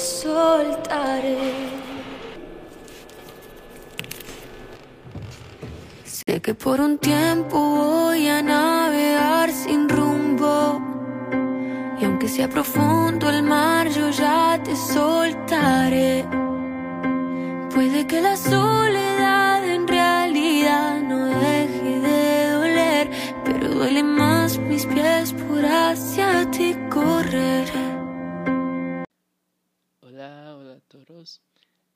soltaré. Sé que por un tiempo voy a navegar sin rumbo. Y aunque sea profundo el mar, yo ya te soltaré. Puede que la soledad en realidad no deje de doler, pero duele más mis pies por hacia ti correr.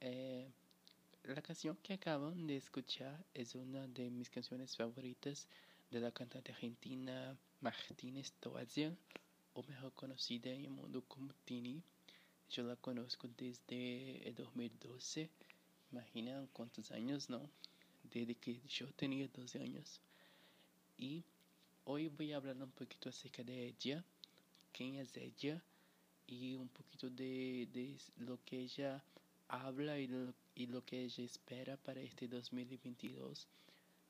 Eh, la canción que acaban de escuchar es una de mis canciones favoritas de la cantante argentina Martínez Toazia, o mejor conocida en el mundo como Tini. Yo la conozco desde el 2012. Imaginan cuántos años, ¿no? Desde que yo tenía 12 años. Y hoy voy a hablar un poquito acerca de ella, quién es ella y un poquito de, de lo que ella habla y lo, y lo que ella espera para este 2022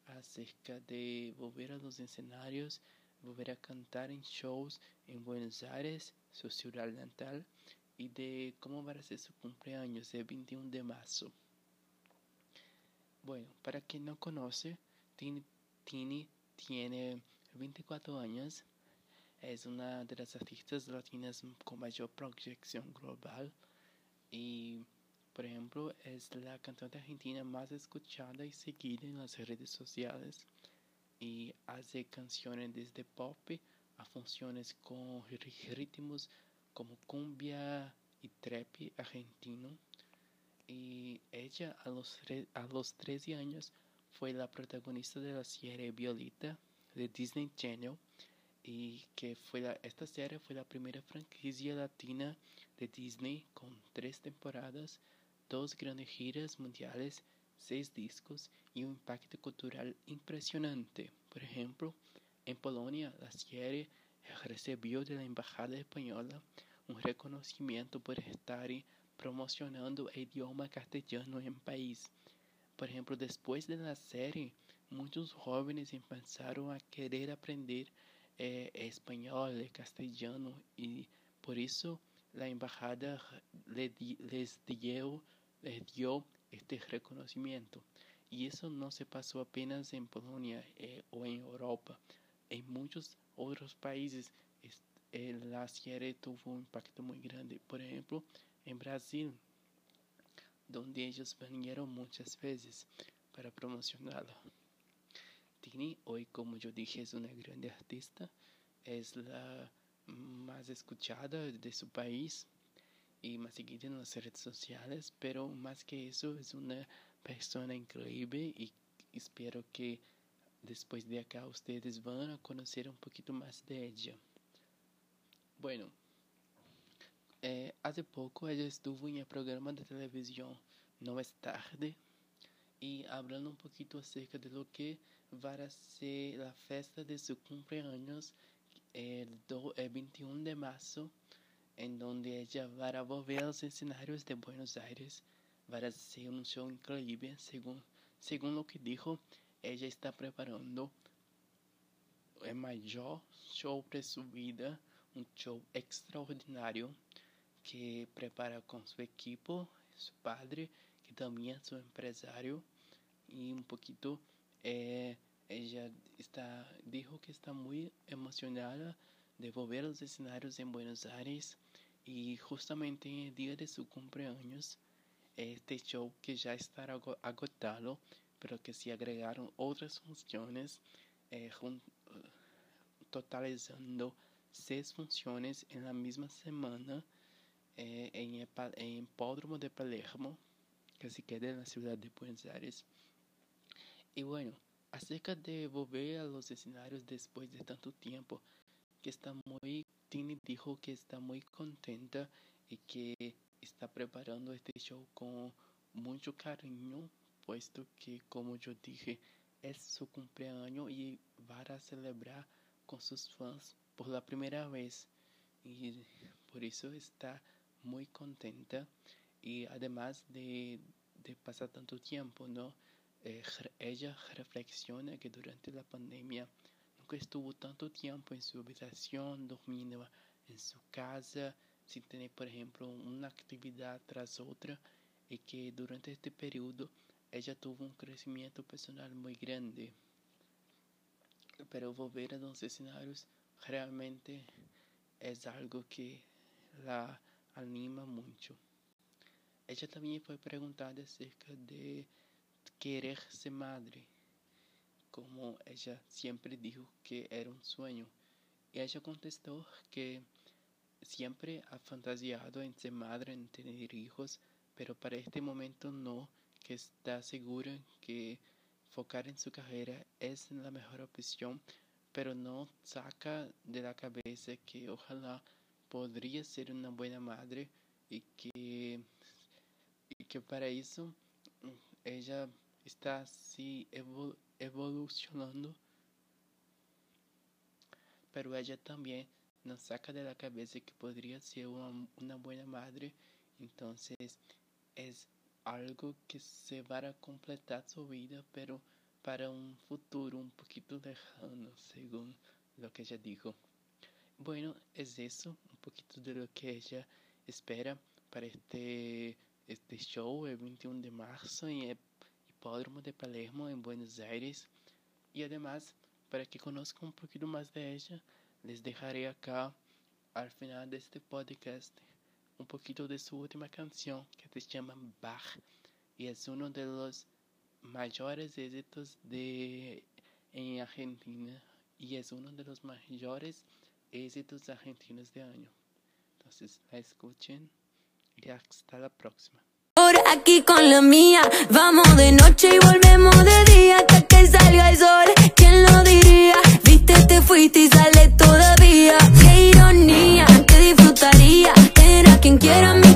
acerca de volver a los escenarios, volver a cantar en shows en Buenos Aires, su ciudad natal, y de cómo va a ser su cumpleaños el 21 de marzo. Bueno, para quien no conoce, Tini, Tini tiene 24 años, es una de las artistas latinas con mayor proyección global. Y, por ejemplo, es la cantante argentina más escuchada y seguida en las redes sociales. Y hace canciones desde pop a funciones con ritmos como cumbia y trap argentino. Y ella a los, a los 13 años fue la protagonista de la serie Violeta de Disney Channel y que fue la, esta serie fue la primera franquicia latina de Disney con tres temporadas, dos grandes giras mundiales, seis discos y un impacto cultural impresionante. Por ejemplo, en Polonia la serie recibió de la Embajada Española un reconocimiento por estar promocionando el idioma castellano en el país. Por ejemplo, después de la serie, muchos jóvenes empezaron a querer aprender eh, español, castellano y por eso la embajada le les, dio, les dio este reconocimiento. Y eso no se pasó apenas en Polonia eh, o en Europa. En muchos otros países la serie tuvo un impacto muy grande. Por ejemplo, en Brasil, donde ellos vinieron muchas veces para promocionarlo. Hoy como yo dije, es una grande artista, es la más escuchada de su país y más seguida en las redes sociales, pero más que eso es una persona increíble y espero que después de acá ustedes van a conocer un poquito más de ella. Bueno, eh, hace poco ella estuvo en el programa de televisión No es tarde y hablando un poquito acerca de lo que va a ser la festa de su cumpleaños el, do, el 21 de marzo, en donde ella va a volver a de Buenos Aires. Va a ser un show increíble, según, según lo que dijo, ella está preparando el mayor show de su vida, un show extraordinario que prepara con su equipo, su padre, que también es su empresario, y un poquito eh, ella está, dijo que está muy emocionada de volver a los escenarios en Buenos Aires y justamente en el día de su cumpleaños, este show que ya estará agotado, pero que se agregaron otras funciones, eh, totalizando seis funciones en la misma semana eh, en el en Hipódromo de Palermo, se en la ciudad de Buenos Aires. Y bueno, acerca de volver a los escenarios después de tanto tiempo, que está muy, Tini dijo que está muy contenta y que está preparando este show con mucho cariño, puesto que, como yo dije, es su cumpleaños y va a celebrar con sus fans por la primera vez. Y por eso está muy contenta y además de, de pasar tanto tiempo, ¿no? Eh, ella reflexiona que durante la pandemia nunca estuvo tanto tiempo en su habitación, durmiendo en su casa, sin tener, por ejemplo, una actividad tras otra y que durante este periodo ella tuvo un crecimiento personal muy grande. Pero volver a los escenarios realmente es algo que la anima mucho. Ella también fue preguntada acerca de querer ser madre, como ella siempre dijo que era un sueño. Y ella contestó que siempre ha fantasiado en ser madre, en tener hijos, pero para este momento no, que está segura que focar en su carrera es la mejor opción, pero no saca de la cabeza que ojalá podría ser una buena madre y que, y que para eso ella está así evolucionando, pero ella también no saca de la cabeza que podría ser una, una buena madre, entonces es algo que se va a completar su vida, pero para un futuro un poquito lejano, según lo que ella dijo. Bueno, es eso, un poquito de lo que ella espera para este, este show el 21 de marzo en el Hipódromo de Palermo, en Buenos Aires. Y además, para que conozcan un poquito más de ella, les dejaré acá al final de este podcast un poquito de su última canción que se llama Bach y es uno de los mayores de en Argentina y es uno de los mayores argentinos de año. Entonces la escuchen y hasta la próxima. Por aquí con la mía, vamos de noche y volvemos de día hasta que salga el sol. ¿Quién lo diría? Viste, te fuiste y sale todavía. Qué ironía, que disfrutaría. Era quien quiera mi